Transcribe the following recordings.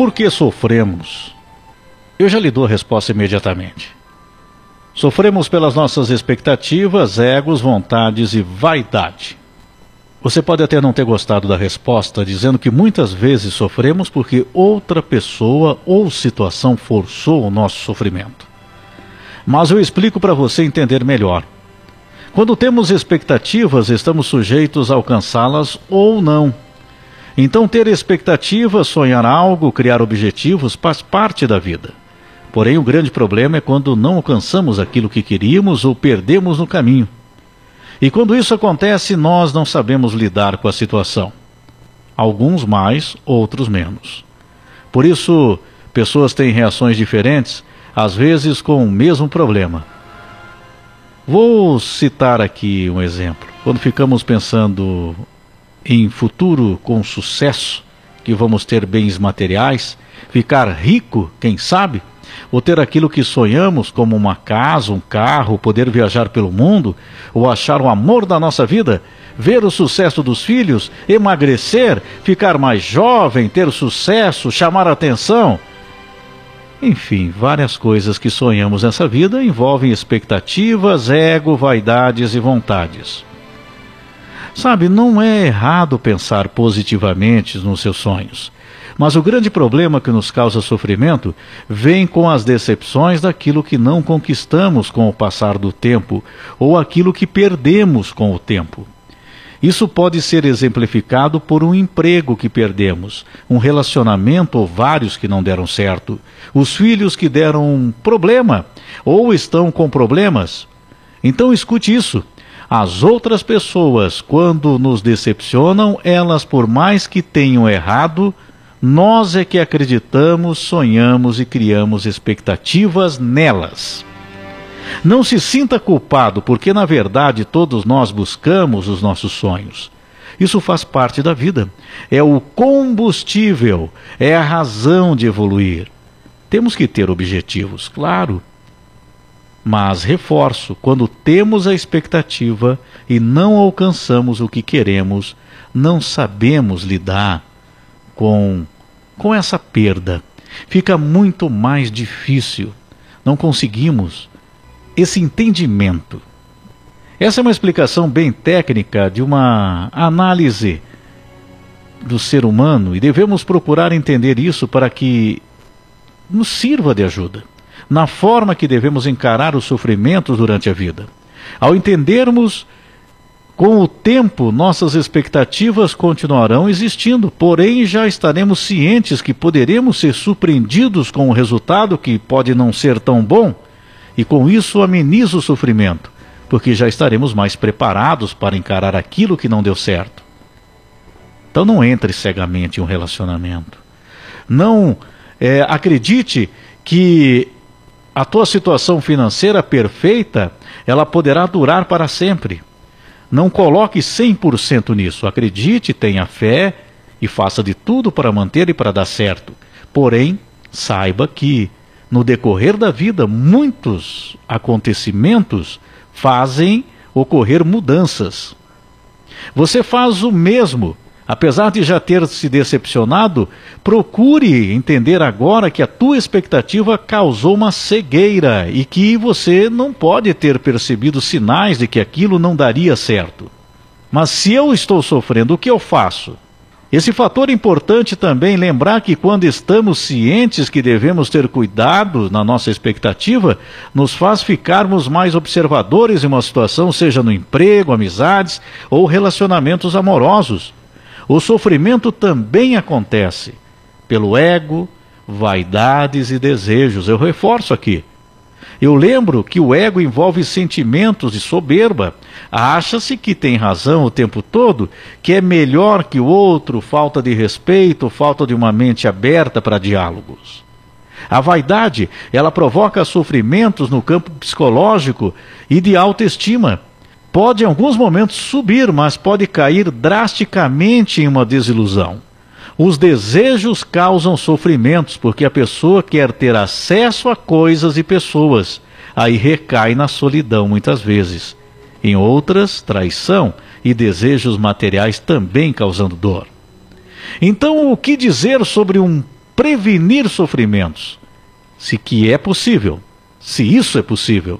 por que sofremos? Eu já lhe dou a resposta imediatamente. Sofremos pelas nossas expectativas, egos, vontades e vaidade. Você pode até não ter gostado da resposta, dizendo que muitas vezes sofremos porque outra pessoa ou situação forçou o nosso sofrimento. Mas eu explico para você entender melhor. Quando temos expectativas, estamos sujeitos a alcançá-las ou não. Então, ter expectativas, sonhar algo, criar objetivos faz parte da vida. Porém, o grande problema é quando não alcançamos aquilo que queríamos ou perdemos no caminho. E quando isso acontece, nós não sabemos lidar com a situação. Alguns mais, outros menos. Por isso, pessoas têm reações diferentes, às vezes com o mesmo problema. Vou citar aqui um exemplo. Quando ficamos pensando em futuro com sucesso, que vamos ter bens materiais, ficar rico, quem sabe, ou ter aquilo que sonhamos, como uma casa, um carro, poder viajar pelo mundo, ou achar o amor da nossa vida, ver o sucesso dos filhos, emagrecer, ficar mais jovem, ter sucesso, chamar atenção. Enfim, várias coisas que sonhamos nessa vida envolvem expectativas, ego, vaidades e vontades. Sabe, não é errado pensar positivamente nos seus sonhos. Mas o grande problema que nos causa sofrimento vem com as decepções daquilo que não conquistamos com o passar do tempo ou aquilo que perdemos com o tempo. Isso pode ser exemplificado por um emprego que perdemos, um relacionamento ou vários que não deram certo, os filhos que deram um problema ou estão com problemas. Então escute isso. As outras pessoas, quando nos decepcionam, elas, por mais que tenham errado, nós é que acreditamos, sonhamos e criamos expectativas nelas. Não se sinta culpado, porque na verdade todos nós buscamos os nossos sonhos. Isso faz parte da vida. É o combustível, é a razão de evoluir. Temos que ter objetivos, claro. Mas reforço: quando temos a expectativa e não alcançamos o que queremos, não sabemos lidar com, com essa perda. Fica muito mais difícil. Não conseguimos esse entendimento. Essa é uma explicação bem técnica de uma análise do ser humano e devemos procurar entender isso para que nos sirva de ajuda na forma que devemos encarar os sofrimentos durante a vida. Ao entendermos com o tempo, nossas expectativas continuarão existindo, porém já estaremos cientes que poderemos ser surpreendidos com um resultado que pode não ser tão bom, e com isso ameniza o sofrimento, porque já estaremos mais preparados para encarar aquilo que não deu certo. Então não entre cegamente em um relacionamento. Não é, acredite que a tua situação financeira perfeita, ela poderá durar para sempre. Não coloque 100% nisso. Acredite, tenha fé e faça de tudo para manter e para dar certo. Porém, saiba que no decorrer da vida muitos acontecimentos fazem ocorrer mudanças. Você faz o mesmo Apesar de já ter se decepcionado, procure entender agora que a tua expectativa causou uma cegueira e que você não pode ter percebido sinais de que aquilo não daria certo. Mas se eu estou sofrendo, o que eu faço? Esse fator é importante também lembrar que quando estamos cientes que devemos ter cuidado na nossa expectativa, nos faz ficarmos mais observadores em uma situação, seja no emprego, amizades ou relacionamentos amorosos. O sofrimento também acontece pelo ego, vaidades e desejos. Eu reforço aqui. Eu lembro que o ego envolve sentimentos de soberba. Acha-se que tem razão o tempo todo, que é melhor que o outro, falta de respeito, falta de uma mente aberta para diálogos. A vaidade, ela provoca sofrimentos no campo psicológico e de autoestima pode em alguns momentos subir, mas pode cair drasticamente em uma desilusão. Os desejos causam sofrimentos porque a pessoa quer ter acesso a coisas e pessoas. Aí recai na solidão muitas vezes. Em outras, traição e desejos materiais também causando dor. Então, o que dizer sobre um prevenir sofrimentos, se que é possível, se isso é possível,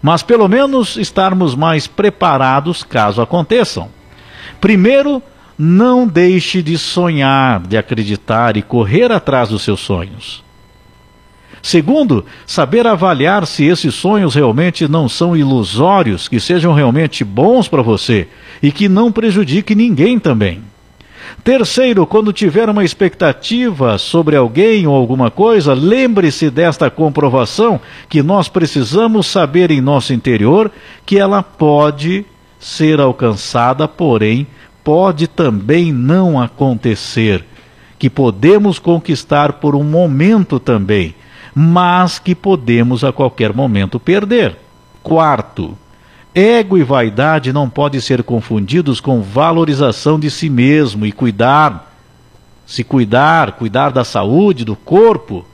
mas pelo menos estarmos mais preparados caso aconteçam. Primeiro, não deixe de sonhar, de acreditar e correr atrás dos seus sonhos. Segundo, saber avaliar se esses sonhos realmente não são ilusórios, que sejam realmente bons para você e que não prejudiquem ninguém também. Terceiro, quando tiver uma expectativa sobre alguém ou alguma coisa, lembre-se desta comprovação que nós precisamos saber em nosso interior que ela pode ser alcançada, porém pode também não acontecer, que podemos conquistar por um momento também, mas que podemos a qualquer momento perder. Quarto, ego e vaidade não podem ser confundidos com valorização de si mesmo e cuidar, se cuidar, cuidar da saúde, do corpo,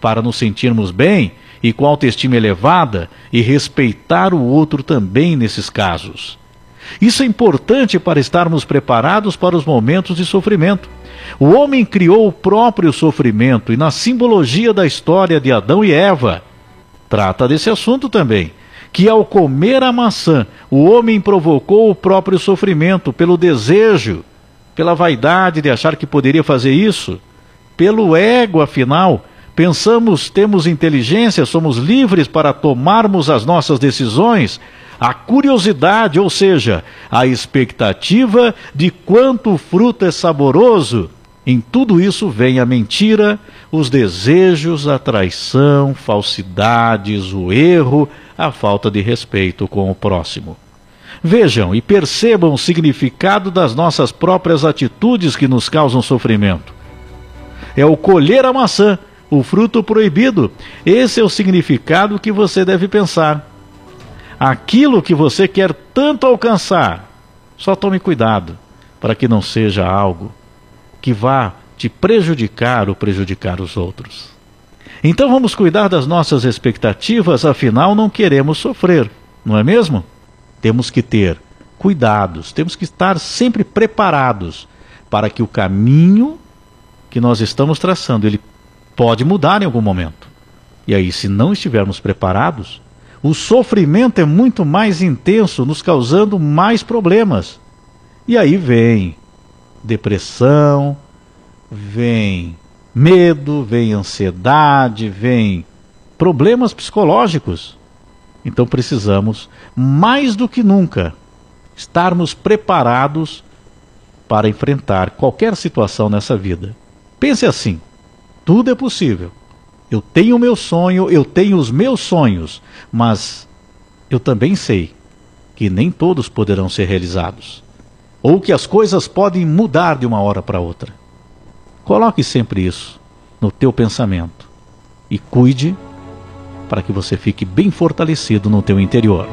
para nos sentirmos bem e com autoestima elevada e respeitar o outro também nesses casos. Isso é importante para estarmos preparados para os momentos de sofrimento. O homem criou o próprio sofrimento e, na simbologia da história de Adão e Eva, trata desse assunto também. Que ao comer a maçã, o homem provocou o próprio sofrimento pelo desejo, pela vaidade de achar que poderia fazer isso, pelo ego, afinal. Pensamos, temos inteligência, somos livres para tomarmos as nossas decisões, a curiosidade, ou seja, a expectativa de quanto o fruto é saboroso. Em tudo isso vem a mentira, os desejos, a traição, falsidades, o erro, a falta de respeito com o próximo. Vejam e percebam o significado das nossas próprias atitudes que nos causam sofrimento. É o colher a maçã, o fruto proibido. Esse é o significado que você deve pensar aquilo que você quer tanto alcançar. Só tome cuidado para que não seja algo que vá te prejudicar ou prejudicar os outros. Então vamos cuidar das nossas expectativas, afinal não queremos sofrer, não é mesmo? Temos que ter cuidados, temos que estar sempre preparados para que o caminho que nós estamos traçando, ele pode mudar em algum momento. E aí, se não estivermos preparados, o sofrimento é muito mais intenso, nos causando mais problemas. E aí vem depressão, vem medo, vem ansiedade, vem problemas psicológicos. Então precisamos, mais do que nunca, estarmos preparados para enfrentar qualquer situação nessa vida. Pense assim: tudo é possível. Eu tenho o meu sonho, eu tenho os meus sonhos, mas eu também sei que nem todos poderão ser realizados. Ou que as coisas podem mudar de uma hora para outra. Coloque sempre isso no teu pensamento e cuide para que você fique bem fortalecido no teu interior.